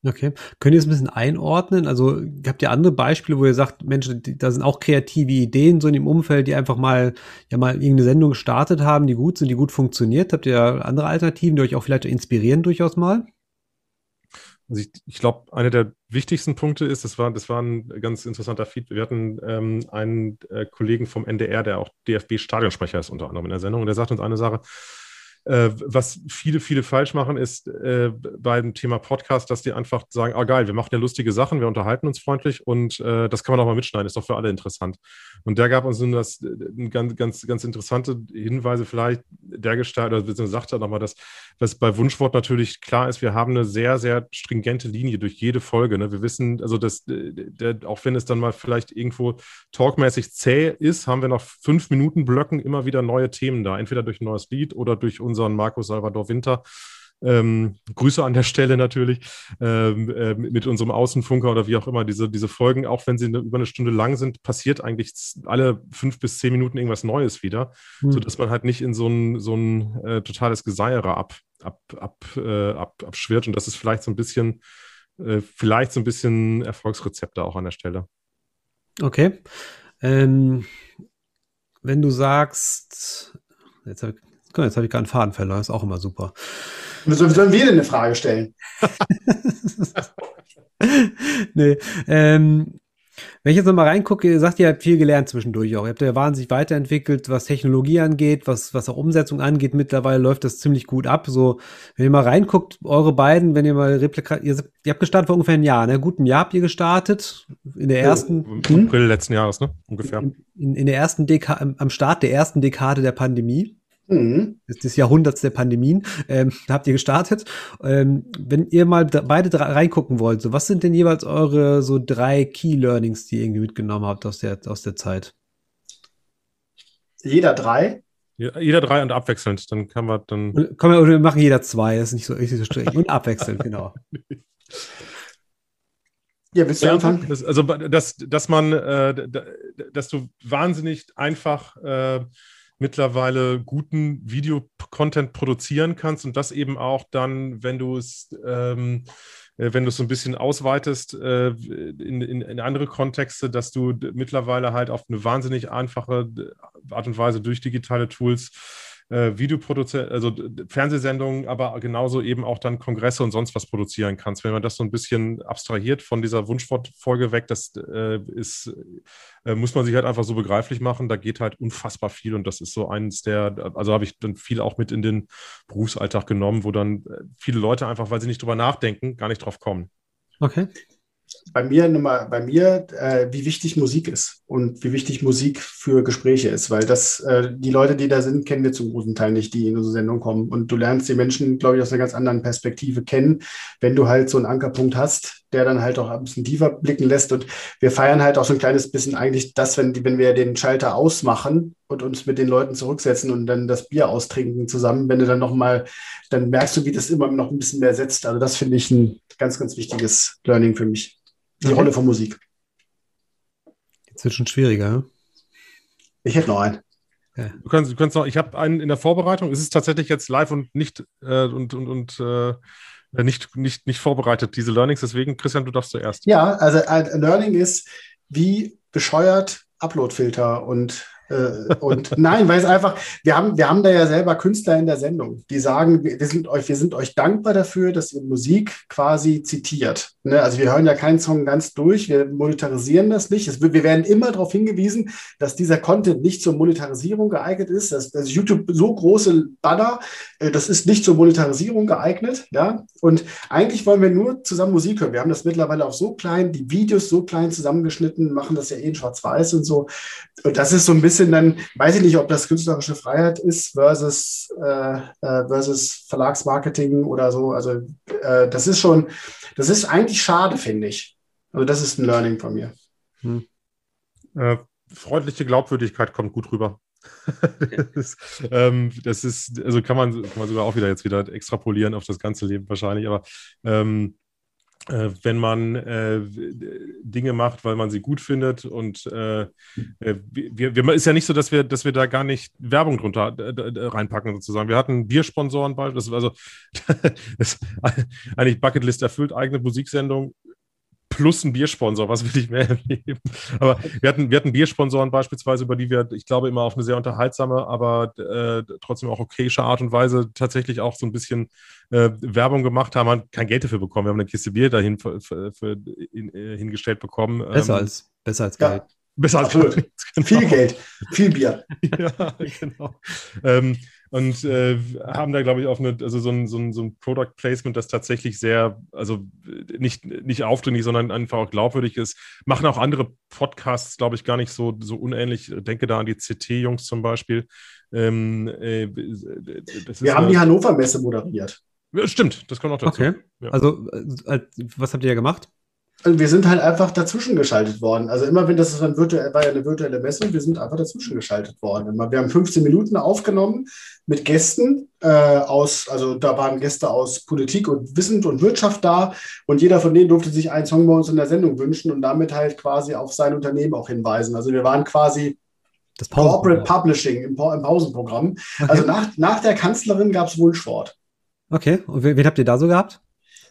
Okay. Könnt ihr es ein bisschen einordnen? Also habt ihr andere Beispiele, wo ihr sagt, Mensch, da sind auch kreative Ideen so in dem Umfeld, die einfach mal, ja mal irgendeine Sendung gestartet haben, die gut sind, die gut funktioniert? Habt ihr andere Alternativen, die euch auch vielleicht inspirieren durchaus mal? Also ich, ich glaube, einer der wichtigsten Punkte ist, das war, das war ein ganz interessanter Feed. Wir hatten ähm, einen äh, Kollegen vom NDR, der auch DFB-Stadionsprecher ist, unter anderem in der Sendung, und der sagt uns eine Sache, äh, was viele, viele falsch machen, ist äh, beim Thema Podcast, dass die einfach sagen, ah geil, wir machen ja lustige Sachen, wir unterhalten uns freundlich und äh, das kann man auch mal mitschneiden, ist doch für alle interessant. Und der gab uns das, äh, ganz, ganz, ganz interessante Hinweise vielleicht der Gestalt, oder beziehungsweise sagt er nochmal, dass, dass bei Wunschwort natürlich klar ist, wir haben eine sehr, sehr stringente Linie durch jede Folge. Ne? Wir wissen, also dass, der, auch wenn es dann mal vielleicht irgendwo talkmäßig zäh ist, haben wir noch fünf Minuten Blöcken immer wieder neue Themen da, entweder durch ein neues Lied oder durch unser unseren Marco Salvador Winter. Ähm, Grüße an der Stelle natürlich ähm, äh, mit unserem Außenfunker oder wie auch immer. Diese, diese Folgen, auch wenn sie eine, über eine Stunde lang sind, passiert eigentlich alle fünf bis zehn Minuten irgendwas Neues wieder, mhm. sodass man halt nicht in so ein, so ein äh, totales Geseiere ab, ab, ab, äh, ab, abschwirrt. Und das ist vielleicht so ein bisschen, äh, vielleicht so ein bisschen Erfolgsrezepte auch an der Stelle. Okay. Ähm, wenn du sagst, jetzt habe ich Jetzt habe ich gerade einen Faden verloren, ist auch immer super. Sollen wir denn eine Frage stellen? nee, ähm, wenn ich jetzt nochmal reingucke, ihr sagt, ihr habt viel gelernt zwischendurch auch. Ihr habt ja wahnsinnig weiterentwickelt, was Technologie angeht, was, was auch Umsetzung angeht. Mittlerweile läuft das ziemlich gut ab. So, wenn ihr mal reinguckt, eure beiden, wenn ihr mal replikat, ihr, ihr habt gestartet vor ungefähr einem Jahr, ne? Gut, ein Jahr habt ihr gestartet. In der ersten. Im April letzten Jahres, ne? Ungefähr. In, in, in der ersten Dekade, am Start der ersten Dekade der Pandemie mhm. des Jahrhunderts der Pandemien, ähm, habt ihr gestartet. Ähm, wenn ihr mal da, beide reingucken wollt, so was sind denn jeweils eure so drei Key Learnings, die ihr irgendwie mitgenommen habt aus der, aus der Zeit? Jeder drei? Ja, jeder drei und abwechselnd, dann kann man dann. Komm, wir, wir machen jeder zwei, das ist nicht so, nicht so streng. Und abwechselnd, genau. Ja, willst du ja, anfangen? Das, also, dass, dass man, äh, dass du wahnsinnig einfach äh, mittlerweile guten Videocontent produzieren kannst und das eben auch dann, wenn du es ähm, äh, wenn du es so ein bisschen ausweitest äh, in, in, in, andere Kontexte, dass du mittlerweile halt auf eine wahnsinnig einfache Art und Weise durch digitale Tools äh, Videoproduzent, also Fernsehsendungen, aber genauso eben auch dann Kongresse und sonst was produzieren kannst. Wenn man das so ein bisschen abstrahiert von dieser Wunschwortfolge weg, das äh, ist, äh, muss man sich halt einfach so begreiflich machen. Da geht halt unfassbar viel und das ist so eines der, also habe ich dann viel auch mit in den Berufsalltag genommen, wo dann äh, viele Leute einfach, weil sie nicht drüber nachdenken, gar nicht drauf kommen. Okay bei mir nochmal, bei mir, äh, wie wichtig Musik ist und wie wichtig Musik für Gespräche ist, weil das, äh, die Leute, die da sind, kennen wir zum großen Teil nicht, die in unsere Sendung kommen. Und du lernst die Menschen, glaube ich, aus einer ganz anderen Perspektive kennen, wenn du halt so einen Ankerpunkt hast, der dann halt auch ein bisschen tiefer blicken lässt. Und wir feiern halt auch so ein kleines bisschen eigentlich das, wenn, wenn wir den Schalter ausmachen und uns mit den Leuten zurücksetzen und dann das Bier austrinken zusammen, wenn du dann nochmal, dann merkst du, wie das immer noch ein bisschen mehr setzt. Also das finde ich ein ganz, ganz wichtiges Learning für mich die okay. Rolle von Musik. Jetzt wird schon schwieriger. Ich hätte noch einen. Ja. Du kannst, du kannst noch, ich habe einen in der Vorbereitung. Es ist tatsächlich jetzt live und nicht äh, und, und, und äh, nicht, nicht, nicht vorbereitet, diese Learnings. Deswegen, Christian, du darfst zuerst. Ja, also ein Learning ist, wie bescheuert Uploadfilter und äh, und nein, weil es einfach, wir haben, wir haben da ja selber Künstler in der Sendung, die sagen, wir sind euch, wir sind euch dankbar dafür, dass ihr Musik quasi zitiert. Ne? Also wir hören ja keinen Song ganz durch, wir monetarisieren das nicht. Es, wir werden immer darauf hingewiesen, dass dieser Content nicht zur Monetarisierung geeignet ist. Dass, dass YouTube so große Banner, äh, das ist nicht zur Monetarisierung geeignet. Ja? Und eigentlich wollen wir nur zusammen Musik hören. Wir haben das mittlerweile auch so klein, die Videos so klein zusammengeschnitten, machen das ja eh in Schwarz-Weiß und so. Und das ist so ein bisschen dann, weiß ich nicht, ob das künstlerische Freiheit ist versus, äh, äh, versus Verlagsmarketing oder so. Also äh, das ist schon, das ist eigentlich schade, finde ich. Also das ist ein Learning von mir. Hm. Äh, freundliche Glaubwürdigkeit kommt gut rüber. das, ähm, das, ist, also kann man, kann man sogar auch wieder jetzt wieder extrapolieren auf das ganze Leben wahrscheinlich, aber ähm, äh, wenn man äh, Dinge macht, weil man sie gut findet. Und äh, äh wir, wir, ist ja nicht so, dass wir, dass wir da gar nicht Werbung drunter reinpacken, sozusagen. Wir hatten Biersponsoren das, also das eigentlich Bucketlist erfüllt, eigene Musiksendung plus ein Biersponsor, was will ich mehr im Leben? Aber wir hatten, wir hatten Biersponsoren beispielsweise, über die wir, ich glaube, immer auf eine sehr unterhaltsame, aber äh, trotzdem auch okayische Art und Weise tatsächlich auch so ein bisschen äh, Werbung gemacht haben, haben kein Geld dafür bekommen. Wir haben eine Kiste Bier dahin für, für, für, in, äh, hingestellt bekommen. Besser ähm, als, besser als Geld. Ja. Besser als Geld. Genau. Viel Geld, viel Bier. ja, genau. Ähm, und äh, haben da, glaube ich, auf eine, also so ein, so, ein, so ein Product Placement, das tatsächlich sehr, also nicht, nicht aufdringlich, sondern einfach auch glaubwürdig ist. Machen auch andere Podcasts, glaube ich, gar nicht so, so unähnlich. Denke da an die CT-Jungs zum Beispiel. Ähm, äh, Wir haben die Hannover Messe moderiert. Stimmt, das kommt auch dazu. Okay. Ja. Also, äh, was habt ihr ja gemacht? Also wir sind halt einfach dazwischen geschaltet worden. Also immer wenn das ist ein virtuell, war ja eine virtuelle Messe, wir sind einfach dazwischen geschaltet worden. Wir haben 15 Minuten aufgenommen mit Gästen äh, aus, also da waren Gäste aus Politik und Wissend und Wirtschaft da und jeder von denen durfte sich einen Song bei uns in der Sendung wünschen und damit halt quasi auf sein Unternehmen auch hinweisen. Also wir waren quasi das Corporate Publishing im, im Pausenprogramm. Okay. Also nach, nach der Kanzlerin gab es Wunschwort. Okay, und wen habt ihr da so gehabt?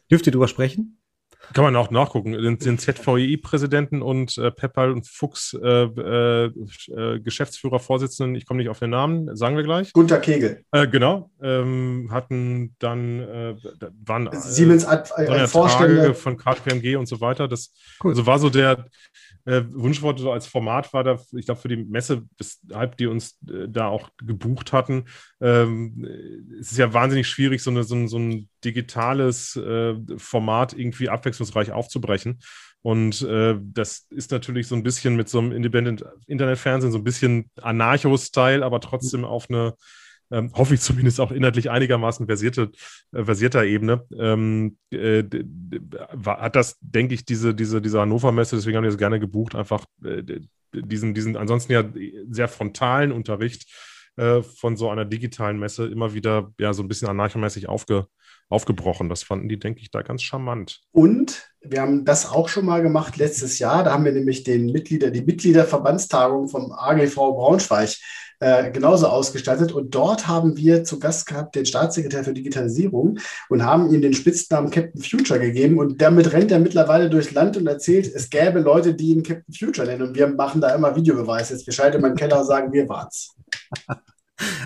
Dürft ihr drüber sprechen? Kann man auch nachgucken. Den, den ZVI-Präsidenten und äh, Pepperl und Fuchs äh, äh, äh, Geschäftsführer, Vorsitzenden, ich komme nicht auf den Namen, sagen wir gleich. Gunter Kegel. Äh, genau. Ähm, hatten dann, äh, waren Siemens äh, Vorstände von KPMG und so weiter. Das cool. also war so der, äh, Wunschworte so als Format war da, ich glaube, für die Messe, weshalb die uns äh, da auch gebucht hatten. Ähm, es ist ja wahnsinnig schwierig, so, eine, so, ein, so ein digitales äh, Format irgendwie abwechslungsreich aufzubrechen. Und äh, das ist natürlich so ein bisschen mit so einem Independent Internetfernsehen, so ein bisschen Anarcho-Style, aber trotzdem auf eine ähm, hoffe ich zumindest auch inhaltlich einigermaßen versierte, äh, versierter Ebene, ähm, äh, hat das, denke ich, diese, diese, diese Hannover-Messe, deswegen haben wir das gerne gebucht, einfach äh, diesen, diesen ansonsten ja sehr frontalen Unterricht äh, von so einer digitalen Messe immer wieder ja so ein bisschen anarchomäßig aufge, aufgebrochen. Das fanden die, denke ich, da ganz charmant. Und wir haben das auch schon mal gemacht letztes Jahr. Da haben wir nämlich den Mitglieder, die Mitgliederverbandstagung vom AGV Braunschweig äh, genauso ausgestattet. Und dort haben wir zu Gast gehabt den Staatssekretär für Digitalisierung und haben ihm den Spitznamen Captain Future gegeben. Und damit rennt er mittlerweile durchs Land und erzählt, es gäbe Leute, die ihn Captain Future nennen. Und wir machen da immer Videobeweis. Jetzt wir schalten mal in den Keller und sagen, wir waren's.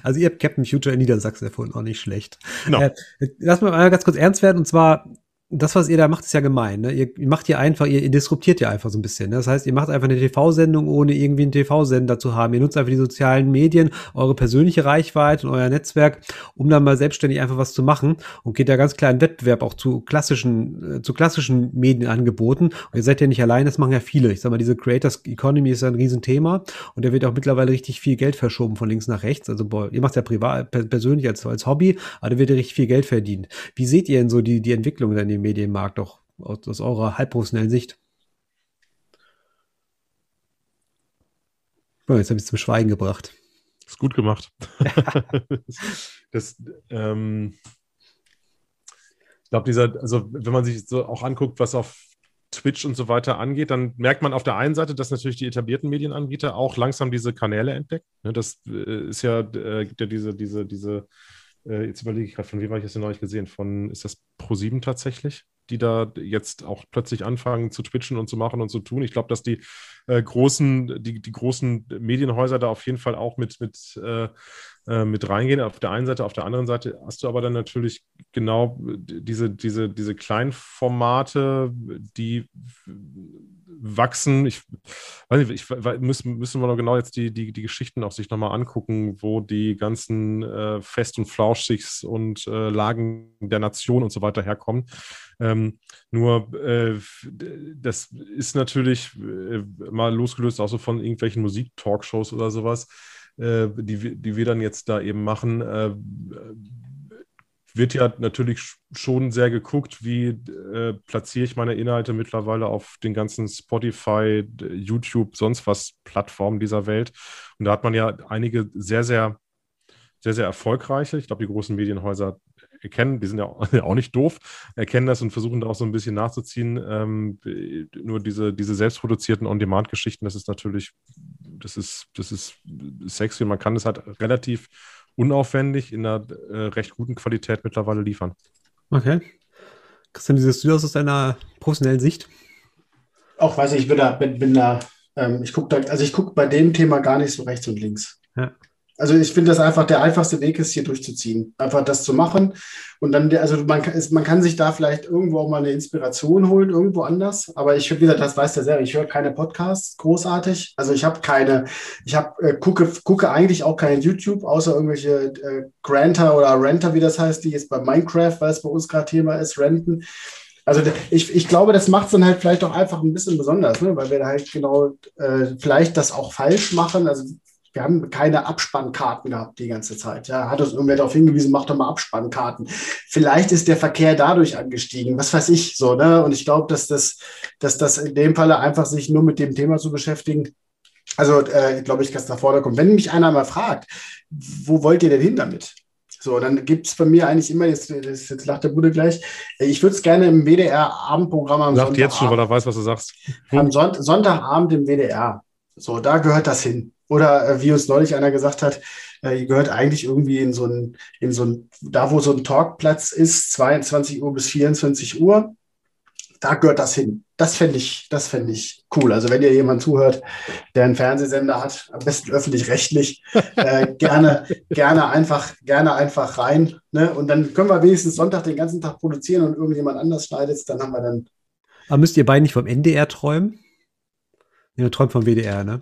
Also ihr habt Captain Future in Niedersachsen erfunden, auch nicht schlecht. No. Äh, lass mal ganz kurz ernst werden. Und zwar das, was ihr da macht, ist ja gemein. Ne? Ihr macht hier einfach, ihr, ihr disruptiert ja einfach so ein bisschen. Ne? Das heißt, ihr macht einfach eine TV-Sendung, ohne irgendwie einen TV-Sender zu haben. Ihr nutzt einfach die sozialen Medien, eure persönliche Reichweite und euer Netzwerk, um dann mal selbstständig einfach was zu machen und geht da ganz klar in Wettbewerb auch zu klassischen, äh, zu klassischen Medienangeboten. Und ihr seid ja nicht allein, das machen ja viele. Ich sag mal, diese Creators Economy ist ja ein Riesenthema und da wird auch mittlerweile richtig viel Geld verschoben von links nach rechts. Also boah, ihr macht ja privat, persönlich als, als Hobby, aber da wird ja richtig viel Geld verdient. Wie seht ihr denn so die, die Entwicklung in dem dem Medienmarkt auch aus, aus eurer halbprofessionellen Sicht? Oh, jetzt habe ich es zum Schweigen gebracht. Ist gut gemacht. das, ähm, ich glaube, dieser, also wenn man sich so auch anguckt, was auf Twitch und so weiter angeht, dann merkt man auf der einen Seite, dass natürlich die etablierten Medienanbieter auch langsam diese Kanäle entdecken. Ne, das äh, ist ja, äh, gibt ja diese, diese, diese äh, jetzt überlege ich gerade, von wem habe ich das denn neulich gesehen? Von, ist das Pro7 tatsächlich? die da jetzt auch plötzlich anfangen zu twitchen und zu machen und zu tun. Ich glaube, dass die äh, großen, die, die großen Medienhäuser da auf jeden Fall auch mit, mit, äh, äh mit reingehen. Auf der einen Seite, auf der anderen Seite hast du aber dann natürlich genau diese, diese, diese kleinen die wachsen. Ich weiß nicht, ich, müssen, müssen wir noch genau jetzt die, die, die Geschichten auch sich nochmal angucken, wo die ganzen äh, Fest- und Flauschigs und äh, Lagen der Nation und so weiter herkommen. Ähm, nur äh, das ist natürlich äh, mal losgelöst auch so von irgendwelchen Musik-Talkshows oder sowas, äh, die, die wir dann jetzt da eben machen äh, wird ja natürlich schon sehr geguckt, wie äh, platziere ich meine Inhalte mittlerweile auf den ganzen Spotify, YouTube, sonst was Plattformen dieser Welt. Und da hat man ja einige sehr, sehr, sehr, sehr erfolgreiche. Ich glaube, die großen Medienhäuser erkennen, die sind ja auch nicht doof, erkennen das und versuchen da auch so ein bisschen nachzuziehen. Ähm, nur diese, diese selbstproduzierten On-Demand-Geschichten, das ist natürlich, das ist, das ist sexy. Man kann es halt relativ unaufwendig in einer äh, recht guten Qualität mittlerweile liefern. Okay. Christian, wie siehst du das aus deiner professionellen Sicht? Auch weiß ich, ich bin da, bin, bin da, ähm, ich gucke da, also ich gucke bei dem Thema gar nicht so rechts und links. Ja. Also ich finde das einfach der einfachste Weg ist, hier durchzuziehen. Einfach das zu machen. Und dann, also man kann, man kann sich da vielleicht irgendwo auch mal eine Inspiration holen, irgendwo anders. Aber ich, wie gesagt, das weiß der selber, ich höre keine Podcasts großartig. Also ich habe keine, ich habe, äh, gucke, gucke eigentlich auch kein YouTube, außer irgendwelche äh, Granter oder Renter, wie das heißt, die jetzt bei Minecraft, weil es bei uns gerade Thema ist, renten. Also ich, ich glaube, das macht es dann halt vielleicht auch einfach ein bisschen besonders, ne? weil wir da halt genau äh, vielleicht das auch falsch machen. Also wir haben keine Abspannkarten gehabt die ganze Zeit. Ja, hat uns irgendwer darauf hingewiesen, mach doch mal Abspannkarten. Vielleicht ist der Verkehr dadurch angestiegen, was weiß ich so, ne? Und ich glaube, dass das, dass das in dem Falle einfach sich nur mit dem Thema zu beschäftigen. Also, äh, glaube ich, dass da vorne kommt. Wenn mich einer mal fragt, wo wollt ihr denn hin damit? So, dann gibt es bei mir eigentlich immer, jetzt, jetzt lacht der Bude gleich, ich würde es gerne im WDR-Abendprogramm am Sagt jetzt schon, weil er weiß, was du sagst. Am Son Sonntagabend im WDR. So, da gehört das hin. Oder äh, wie uns neulich einer gesagt hat, äh, gehört eigentlich irgendwie in so ein, in so ein, da wo so ein Talkplatz ist, 22 Uhr bis 24 Uhr. da gehört das hin. Das fände ich, das fände ich cool. Also wenn ihr jemand zuhört, der einen Fernsehsender hat, am besten öffentlich-rechtlich, äh, gerne, gerne einfach, gerne einfach rein. Ne? Und dann können wir wenigstens Sonntag den ganzen Tag produzieren und irgendjemand anders schneidet es, dann haben wir dann. Aber müsst ihr beide nicht vom NDR träumen? Ihr träumt vom WDR, ne?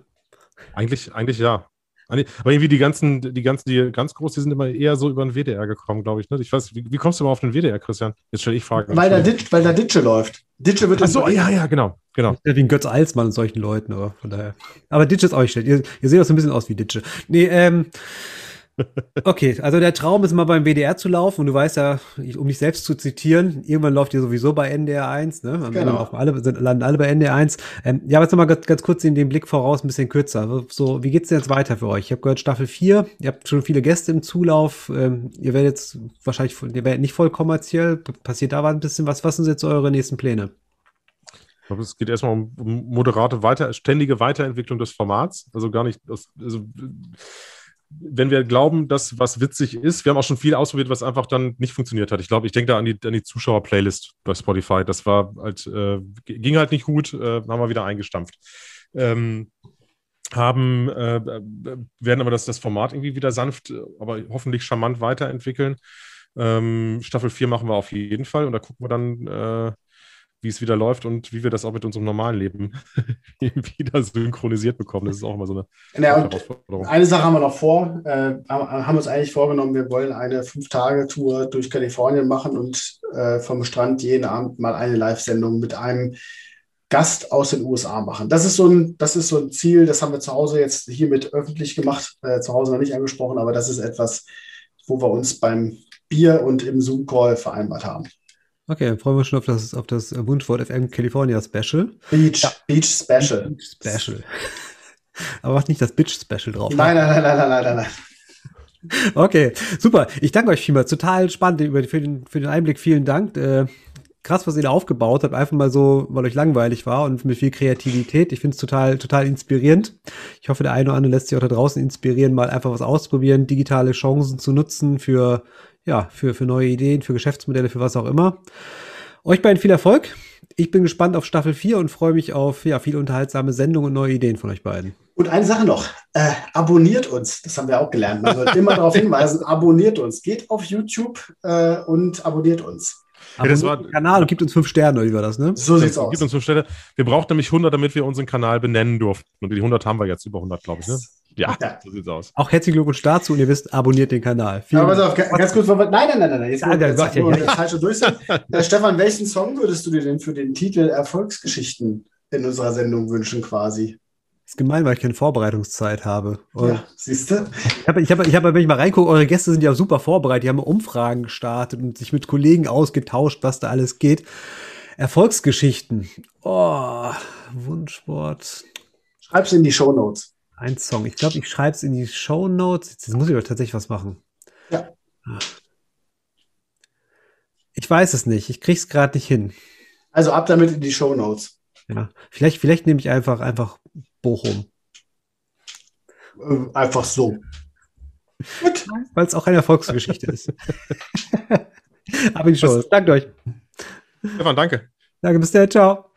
Eigentlich, eigentlich ja. Aber irgendwie die ganzen, die ganzen, die ganz groß, die sind immer eher so über den WDR gekommen, glaube ich. Ne? Ich weiß, wie, wie, kommst du mal auf den WDR, Christian? Jetzt stelle ich Fragen. Weil da, Ditch, weil da Ditsche läuft. Ditsche wird Ach so, ja, ja, genau, genau. Ja, wie ein Götz Alsmann und solchen Leuten, aber von daher. Aber Ditsche ist auch nicht schlecht. Ihr, ihr seht auch so ein bisschen aus wie Ditsche. Nee, ähm, Okay, also der Traum ist mal beim WDR zu laufen und du weißt ja, um dich selbst zu zitieren, irgendwann läuft ihr sowieso bei NDR 1, ne? Am genau. Ende alle, sind, landen alle bei NDR 1. Ähm, ja, aber jetzt nochmal ganz, ganz kurz in den Blick voraus, ein bisschen kürzer. So, wie geht's denn jetzt weiter für euch? Ich habe gehört, Staffel 4, ihr habt schon viele Gäste im Zulauf, ähm, ihr werdet jetzt wahrscheinlich, ihr werdet nicht voll kommerziell, passiert da ein bisschen was. Was sind jetzt eure nächsten Pläne? Ich glaube, es geht erstmal um, moderate, weiter, ständige Weiterentwicklung des Formats. Also gar nicht, also wenn wir glauben, dass was witzig ist, wir haben auch schon viel ausprobiert, was einfach dann nicht funktioniert hat. Ich glaube, ich denke da an die, an die Zuschauer-Playlist bei Spotify. Das war halt, äh, ging halt nicht gut, äh, haben wir wieder eingestampft. Ähm, haben, äh, werden aber das, das Format irgendwie wieder sanft, aber hoffentlich charmant weiterentwickeln. Ähm, Staffel 4 machen wir auf jeden Fall und da gucken wir dann, äh, wie es wieder läuft und wie wir das auch mit unserem normalen Leben wieder synchronisiert bekommen. Das ist auch immer so eine ja, Herausforderung. Eine Sache haben wir noch vor, äh, haben uns eigentlich vorgenommen, wir wollen eine Fünf-Tage-Tour durch Kalifornien machen und äh, vom Strand jeden Abend mal eine Live-Sendung mit einem Gast aus den USA machen. Das ist so ein, das ist so ein Ziel, das haben wir zu Hause jetzt hiermit öffentlich gemacht, äh, zu Hause noch nicht angesprochen, aber das ist etwas, wo wir uns beim Bier und im Zoom-Call vereinbart haben. Okay, dann freuen wir uns schon auf das, auf das Wunschwort FM California Special. Beach, ja. Beach Special. Beach Special. Aber macht nicht das Bitch Special drauf. Nein, nein, nein, nein, nein, nein, nein. Okay, super. Ich danke euch vielmals. Total spannend für den, für den Einblick. Vielen Dank. Äh, krass, was ihr da aufgebaut habt. Einfach mal so, weil euch langweilig war und mit viel Kreativität. Ich finde es total, total inspirierend. Ich hoffe, der eine oder andere lässt sich auch da draußen inspirieren, mal einfach was ausprobieren, digitale Chancen zu nutzen für ja, für, für neue Ideen, für Geschäftsmodelle, für was auch immer. Euch beiden viel Erfolg. Ich bin gespannt auf Staffel 4 und freue mich auf ja, viele unterhaltsame Sendungen und neue Ideen von euch beiden. Und eine Sache noch, äh, abonniert uns, das haben wir auch gelernt. Man sollte immer darauf hinweisen, abonniert uns. Geht auf YouTube äh, und abonniert uns. Ja, das war den Kanal und gibt uns fünf Sterne, wie war das, ne? So sieht's aus. Gibt uns fünf Sterne. Wir brauchen nämlich 100, damit wir unseren Kanal benennen durften. Und die 100 haben wir jetzt, über 100, glaube ich, ne? Ja, ja, so sieht's aus. Auch herzlichen Glückwunsch dazu und ihr wisst, abonniert den Kanal. Vielen Aber auf, ganz kurz, nein, nein, nein, nein, jetzt, ja, jetzt, jetzt, ja, ja. falsche Durchsage. äh, Stefan, welchen Song würdest du dir denn für den Titel Erfolgsgeschichten in unserer Sendung wünschen, quasi? Das ist gemein, weil ich keine Vorbereitungszeit habe. Und ja, siehst du? Ich habe, ich habe, ich habe, wenn ich mal reingucke, eure Gäste sind ja super vorbereitet. Die haben Umfragen gestartet und sich mit Kollegen ausgetauscht, was da alles geht. Erfolgsgeschichten. Oh, Wunschwort. Schreib's in die Show Notes. Ein Song. Ich glaube, ich schreibe es in die Show Notes. Jetzt muss ich aber tatsächlich was machen. Ja. Ich weiß es nicht. Ich krieg's gerade nicht hin. Also ab damit in die Show Notes. Ja. Vielleicht, vielleicht nehme ich einfach, einfach Bochum. Äh, einfach so. Gut. Weil es auch eine Erfolgsgeschichte ist. Aber die Show. Danke euch. Stefan, danke. Danke, bis dann. Ciao.